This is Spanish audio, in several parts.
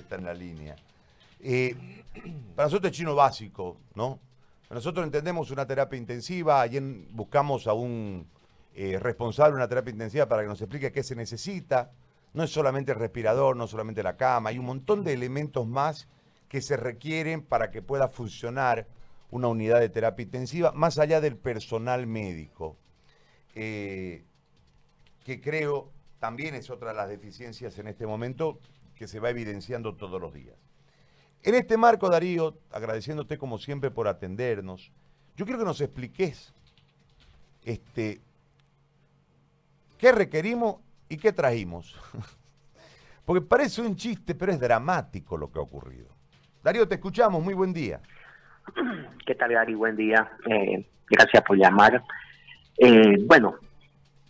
estar en la línea. Eh, para nosotros es chino básico, ¿no? Nosotros entendemos una terapia intensiva, ayer buscamos a un eh, responsable de una terapia intensiva para que nos explique qué se necesita. No es solamente el respirador, no solamente la cama, hay un montón de elementos más que se requieren para que pueda funcionar una unidad de terapia intensiva, más allá del personal médico, eh, que creo también es otra de las deficiencias en este momento que se va evidenciando todos los días. En este marco, Darío, agradeciéndote como siempre por atendernos, yo quiero que nos expliques este, qué requerimos y qué trajimos. Porque parece un chiste, pero es dramático lo que ha ocurrido. Darío, te escuchamos, muy buen día. ¿Qué tal, Gary? Buen día. Eh, gracias por llamar. Eh, bueno,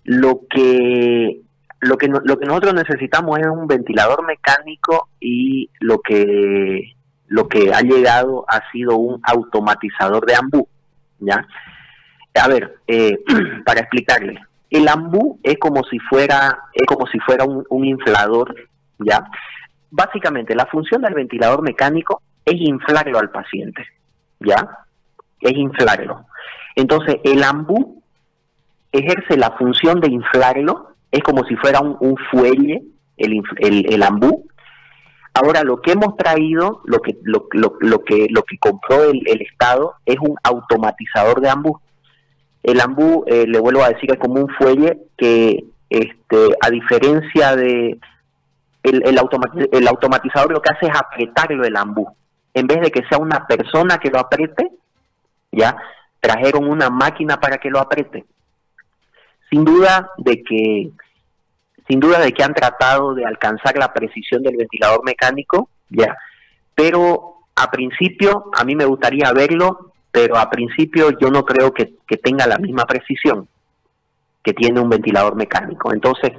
lo que lo que lo que nosotros necesitamos es un ventilador mecánico y lo que lo que ha llegado ha sido un automatizador de ambú, ¿ya? A ver, eh, para explicarle, el ambú es como si fuera es como si fuera un, inflador, ¿ya? Básicamente, la función del ventilador mecánico es inflarlo al paciente, ¿ya? Es inflarlo. Entonces, el ambú ejerce la función de inflarlo, es como si fuera un, fuelle, el, el, el, ambú. Ahora, lo que hemos traído, lo que, lo, lo, que, lo que compró el, Estado, es un automatizador de ambú. El ambú, eh, le vuelvo a decir, es como un fuelle que, este, a diferencia de el, el, el automatizador, lo que hace es apretarlo el ambú en vez de que sea una persona que lo apriete, ya trajeron una máquina para que lo apriete. Sin duda de que sin duda de que han tratado de alcanzar la precisión del ventilador mecánico, ya. Pero a principio a mí me gustaría verlo, pero a principio yo no creo que, tenga la misma precisión que tiene un ventilador mecánico. Entonces,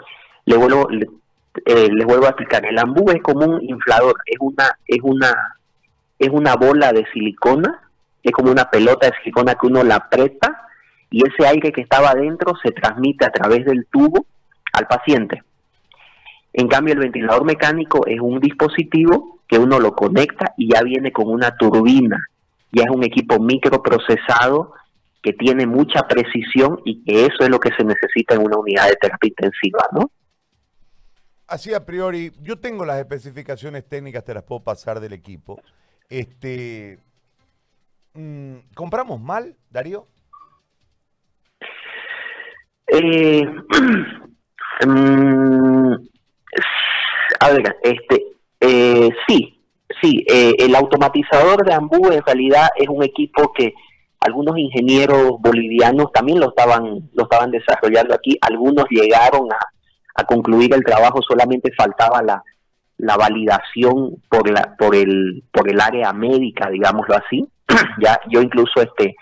le vuelvo, eh, les vuelvo a explicar, el ambú es como un inflador, es una, es una es una bola de silicona, es como una pelota de silicona que uno la aprieta y ese aire que estaba adentro se transmite a través del tubo al paciente. En cambio, el ventilador mecánico es un dispositivo que uno lo conecta y ya viene con una turbina. Ya es un equipo microprocesado que tiene mucha precisión y que eso es lo que se necesita en una unidad de terapia intensiva, ¿no? Así a priori, yo tengo las especificaciones técnicas, te las puedo pasar del equipo. Este, mm, ¿Compramos mal, Darío? Eh, mm, a ver, este, eh, sí, sí, eh, el automatizador de Ambú en realidad es un equipo que algunos ingenieros bolivianos también lo estaban, lo estaban desarrollando aquí, algunos llegaron a, a concluir el trabajo, solamente faltaba la, la validación por la por el por el área médica digámoslo así. Ya yo incluso este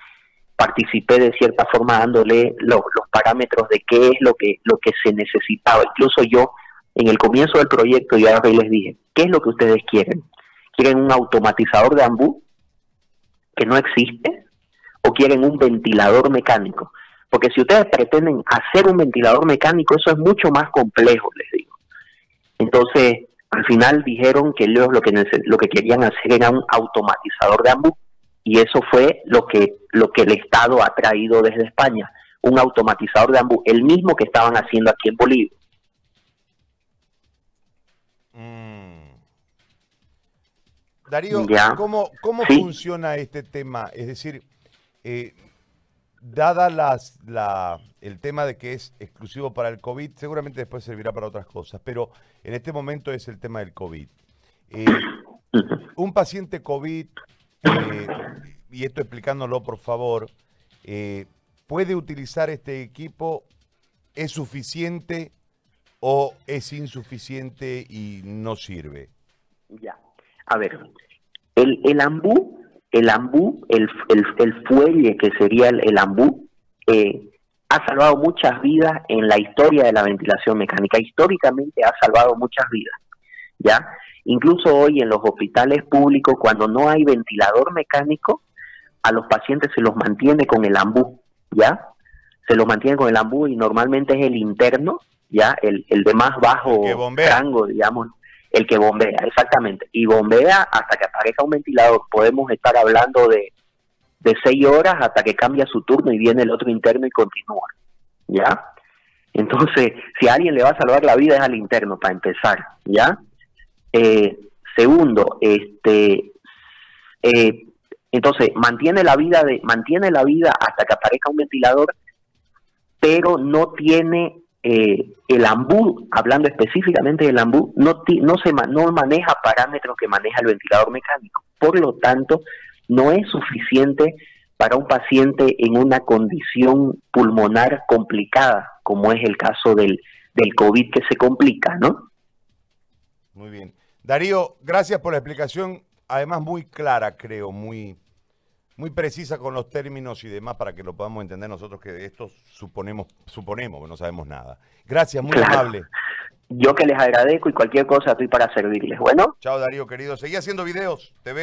participé de cierta forma dándole los parámetros de qué es lo que lo que se necesitaba. Incluso yo en el comienzo del proyecto ya les dije qué es lo que ustedes quieren quieren un automatizador de ambú que no existe o quieren un ventilador mecánico porque si ustedes pretenden hacer un ventilador mecánico eso es mucho más complejo les digo. Entonces al final dijeron que lo que, lo que querían hacer era un automatizador de ambú y eso fue lo que, lo que el Estado ha traído desde España, un automatizador de ambú, el mismo que estaban haciendo aquí en Bolivia. Mm. Darío, ¿cómo, cómo funciona este tema? Es decir, eh, dada las, la, el tema de que es exclusivo para el COVID, seguramente después servirá para otras cosas, pero en este momento es el tema del COVID. Eh, un paciente COVID, eh, y esto explicándolo por favor, eh, ¿puede utilizar este equipo? ¿Es suficiente o es insuficiente y no sirve? Ya, a ver, el, el ambú el ambú, el, el, fuelle que sería el, ambú, eh, ha salvado muchas vidas en la historia de la ventilación mecánica. Históricamente ha salvado muchas vidas, ¿ya? Incluso hoy en los hospitales públicos, cuando no hay ventilador mecánico, a los pacientes se los mantiene con el ambú, ¿ya? Se los mantiene con el ambú y normalmente es el interno, ¿ya? El, el de más bajo rango, digamos, El que bombea, exactamente. Y bombea hasta que aparezca un ventilador. Podemos estar hablando de, de seis horas hasta que cambia su turno y viene el otro interno y continúa. ¿Ya? Entonces, si a alguien le va a salvar la vida es al interno, para empezar. ¿Ya? Eh, segundo, este, eh, entonces mantiene la vida de, mantiene la vida hasta que aparezca un ventilador, pero no tiene eh, el AMBU, hablando específicamente del AMBU, no, no, se, no maneja parámetros que maneja el ventilador mecánico. Por lo tanto, no es suficiente para un paciente en una condición pulmonar complicada, como es el caso del, del COVID que se complica, ¿no? Muy bien. Darío, gracias por la explicación, además muy clara, creo, muy, muy precisa con los términos y demás para que lo podamos entender nosotros que de esto suponemos, suponemos que no sabemos nada. Gracias, muy amable. Yo que les agradezco y cualquier cosa estoy para servirles. Bueno. Chao Darío, querido. Seguí haciendo videos. Te veo.